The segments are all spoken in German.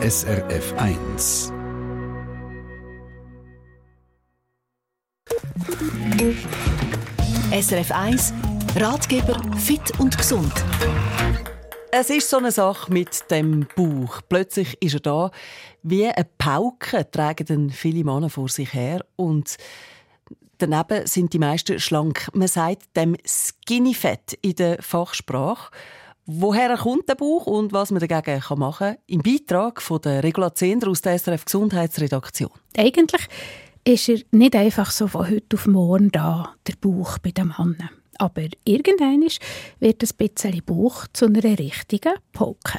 SRF 1. SRF 1 Ratgeber fit und gesund. Es ist so eine Sache mit dem Bauch. Plötzlich ist er da. Wie eine Pauke tragen dann viele Männer vor sich her. Und daneben sind die meisten schlank. Man sagt dem Skinny Fat in der Fachsprache. Woher kommt der Bauch und was man dagegen machen kann, im Beitrag von der Regula Zehnder aus der SRF Gesundheitsredaktion. Eigentlich ist er nicht einfach so von heute auf morgen da, der Bauch bei dem Mann. Aber irgendwann wird ein bisschen Bauch zu einer richtigen Poke.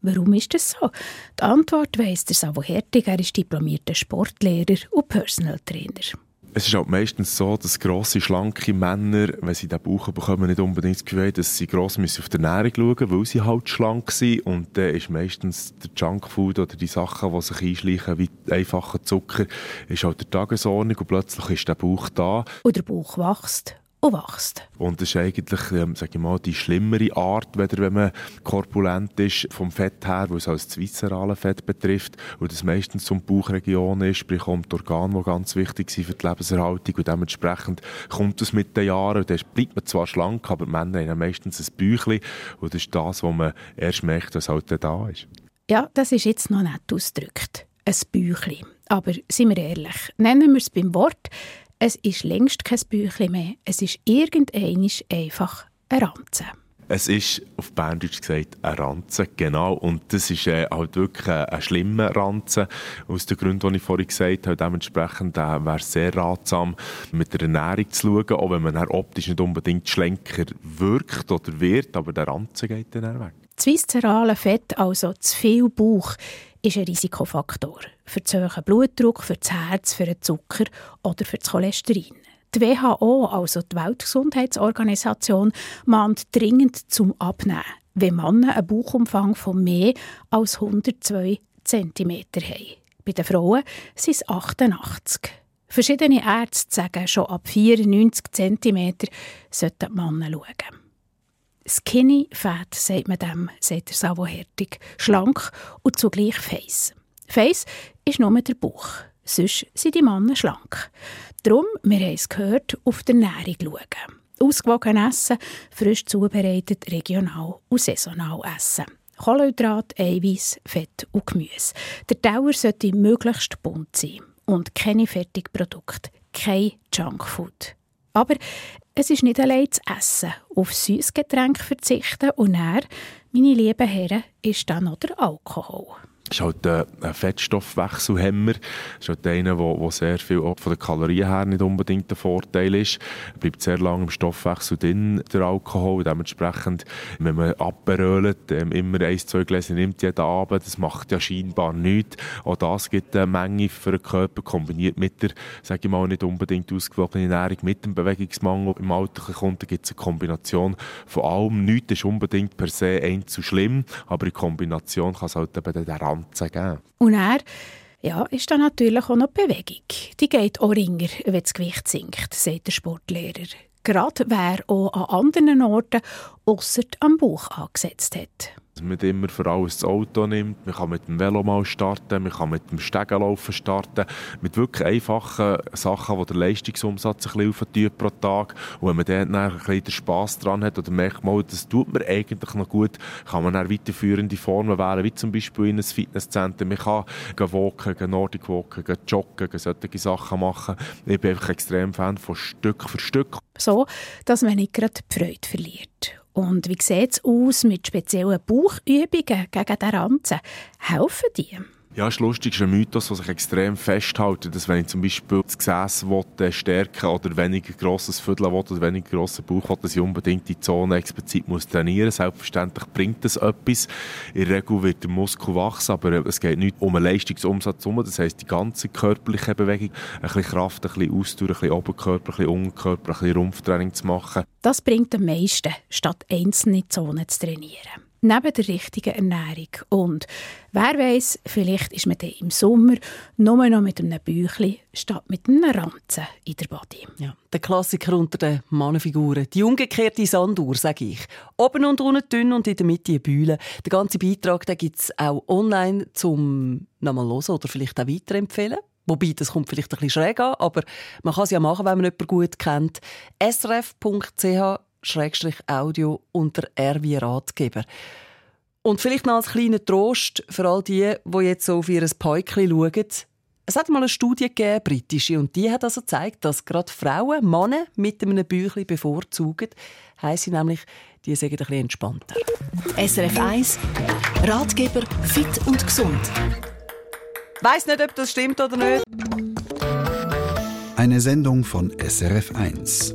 Warum ist das so? Die Antwort weiss der Savo Hertig. Er ist diplomierter Sportlehrer und Personal Trainer. Es ist halt meistens so, dass grosse, schlanke Männer, wenn sie den Bauch bekommen, nicht unbedingt das Gefühl dass sie gross müssen auf die Ernährung schauen weil sie halt schlank sind. Und dann ist meistens der Junkfood oder die Sachen, die sich einschleichen, wie einfacher Zucker, ist halt der Tagesordnung und plötzlich ist der Bauch da. Und der Bauch wächst und wächst. Und das ist eigentlich, ähm, sage ich mal, die schlimmere Art, wenn man korpulent ist, vom Fett her, weil es als das viszerale Fett betrifft und das meistens zum Bauchregion ist, sprich um die Organe, die ganz wichtig sind für die Lebenserhaltung und dementsprechend kommt es mit den Jahren und dann bleibt man zwar schlank, aber Männer haben meistens ein Bäuchchen und das ist das, was man erst merkt, was halt da ist. Ja, das ist jetzt noch nicht ausgedrückt. Ein Bäuchchen. Aber seien wir ehrlich, nennen wir es beim Wort, es ist längst kein Büchlein mehr. Es ist irgendeinisch einfach eine Ranze. Es ist auf Berndeutsch gesagt eine Ranze, genau. Und das ist äh, halt wirklich ein, ein schlimmer Ranze. Aus den Gründen, die ich vorhin gesagt habe. Dementsprechend äh, wäre es sehr ratsam, mit der Ernährung zu schauen, auch wenn man optisch nicht unbedingt schlenker wirkt oder wird, aber der Ranze geht dann weg. Das viszerale Fett, also zu viel Bauch, ist ein Risikofaktor für den hohen Blutdruck, für das Herz, für den Zucker oder für das Cholesterin. Die WHO, also die Weltgesundheitsorganisation, mahnt dringend zum Abnehmen, wenn Männer einen Bauchumfang von mehr als 102 cm haben. Bei den Frauen sind es 88. Verschiedene Ärzte sagen, schon ab 94 cm sollten die Männer schauen. Skinny Fat, sagt man dem, sagt der Savo Hertig. Schlank und zugleich Face. Face ist nur der Bauch. Sonst sind die Männer schlank. Darum, wir haben es gehört, auf die Ernährung schauen. Ausgewogen essen, frisch zubereitet, regional und saisonal essen. Kohlenhydrat, Eiweiß, Fett und Gemüse. Der Dauer sollte möglichst bunt sein. Und keine Fertigprodukte, kein Junkfood. Aber es ist nicht allein zu essen, auf süßes Getränk verzichten und er, meine lieben Herren, ist dann noch der Alkohol ist halt ein Fettstoffwechselhemmer. Ist halt einer, der sehr viel auch von den Kalorien her nicht unbedingt der Vorteil ist. Er bleibt sehr lange im Stoffwechsel drin, der Alkohol. Dementsprechend, wenn man abberölt, ähm, immer ein, zwei Gläser nimmt jeden Abend, das macht ja scheinbar nichts. Auch das gibt eine Menge für den Körper, kombiniert mit der, sage ich mal, nicht unbedingt ausgewogenen Ernährung, mit dem Bewegungsmangel im Alter kommt, da gibt es eine Kombination von allem. Nichts ist unbedingt per se ein zu schlimm, aber in Kombination kann es halt eben der Ganzen geben. Und er ja, ist dann natürlich auch noch Bewegung. Die geht auch ringer, wenn das Gewicht sinkt, sagt der Sportlehrer. Gerade wer auch an anderen Orten ausser am Bauch angesetzt hat man nicht immer für alles das Auto nimmt. Man kann mit dem Velo mal starten, man kann mit dem Stegenlaufen starten. Mit wirklich einfachen Sachen, die der Leistungsumsatz ein bisschen aufentun pro Tag. Und wenn man dann ein bisschen den Spass dran hat oder merkt, mal, das tut mir eigentlich noch gut, kann man dann weiterführende Formen wählen, wie zum Beispiel in einem Fitnesscenter. Man kann walken, Nordic walken, joggen, solche Sachen machen. Ich bin einfach extrem Fan von Stück für Stück. So, dass man nicht gerade die Freude verliert. Und wie sieht es aus mit speziellen Bauchübungen gegen den Ranzen? Helfen die? Ja, ist lustig, ist ein Mythos, der sich extrem festhält, dass wenn ich zum Beispiel das Gesäß will, stärken oder weniger grosses Viertel will, oder weniger grossen Bauch will, dass ich unbedingt die Zone explizit muss trainieren muss. Selbstverständlich bringt das etwas. In der Regel wird der Muskel wachsen, aber es geht nicht um einen Leistungsumsatz herum. Das heisst, die ganze körperliche Bewegung, ein bisschen Kraft, ein bisschen Ausdauer, ein bisschen Oberkörper, ein bisschen Unterkörper, ein bisschen Rumpftraining zu machen. Das bringt am meisten, statt einzelne Zonen zu trainieren. Neben der richtigen Ernährung. Und wer weiß, vielleicht ist man dann im Sommer nur noch mit einem Büchli statt mit einem Ranzen in der Body. Ja, der Klassiker unter den Mannenfiguren. Die umgekehrte Sanduhr, sage ich. Oben und unten dünn und in der Mitte eine Bühle. Den ganzen Beitrag gibt es auch online zum nochmal hören oder vielleicht auch weiterempfehlen. Wobei, das kommt vielleicht ein bisschen schräg an, aber man kann es ja machen, wenn man jemanden gut kennt. srf.ch Audio unter R wie Ratgeber. Und vielleicht noch als kleiner Trost für all die, die jetzt so auf ihr Päukchen schauen. Es hat mal eine Studie gegeben, britische, und die hat also gezeigt, dass gerade Frauen Männer mit einem Büchlein bevorzugen. Heisst sie nämlich, die sind ein bisschen entspannter. SRF 1 Ratgeber fit und gesund. Weiß nicht, ob das stimmt oder nicht. Eine Sendung von SRF 1.